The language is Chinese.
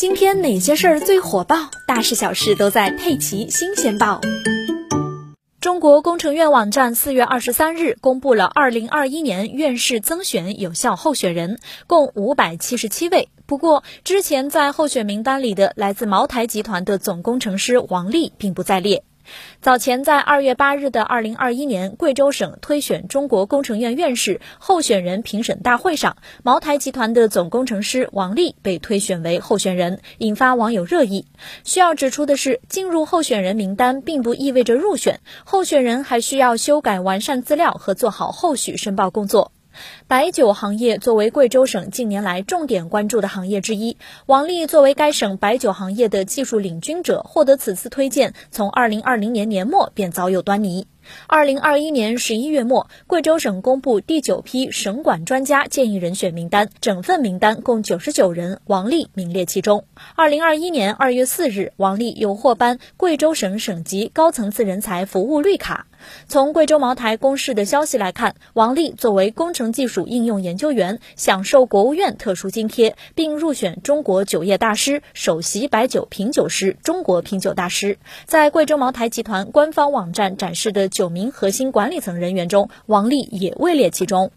今天哪些事儿最火爆？大事小事都在《佩奇新鲜报》。中国工程院网站四月二十三日公布了二零二一年院士增选有效候选人，共五百七十七位。不过，之前在候选名单里的来自茅台集团的总工程师王力并不在列。早前，在二月八日的二零二一年贵州省推选中国工程院院士候选人评审大会上，茅台集团的总工程师王力被推选为候选人，引发网友热议。需要指出的是，进入候选人名单并不意味着入选，候选人还需要修改完善资料和做好后续申报工作。白酒行业作为贵州省近年来重点关注的行业之一，王力作为该省白酒行业的技术领军者，获得此次推荐，从二零二零年年末便早有端倪。二零二一年十一月末，贵州省公布第九批省管专家建议人选名单，整份名单共九十九人，王力名列其中。二零二一年二月四日，王力又获颁贵州省省级高层次人才服务绿卡。从贵州茅台公示的消息来看，王力作为工程技术应用研究员，享受国务院特殊津贴，并入选中国酒业大师、首席白酒品酒师、中国品酒大师。在贵州茅台集团官方网站展示的九名核心管理层人员中，王丽也位列其中。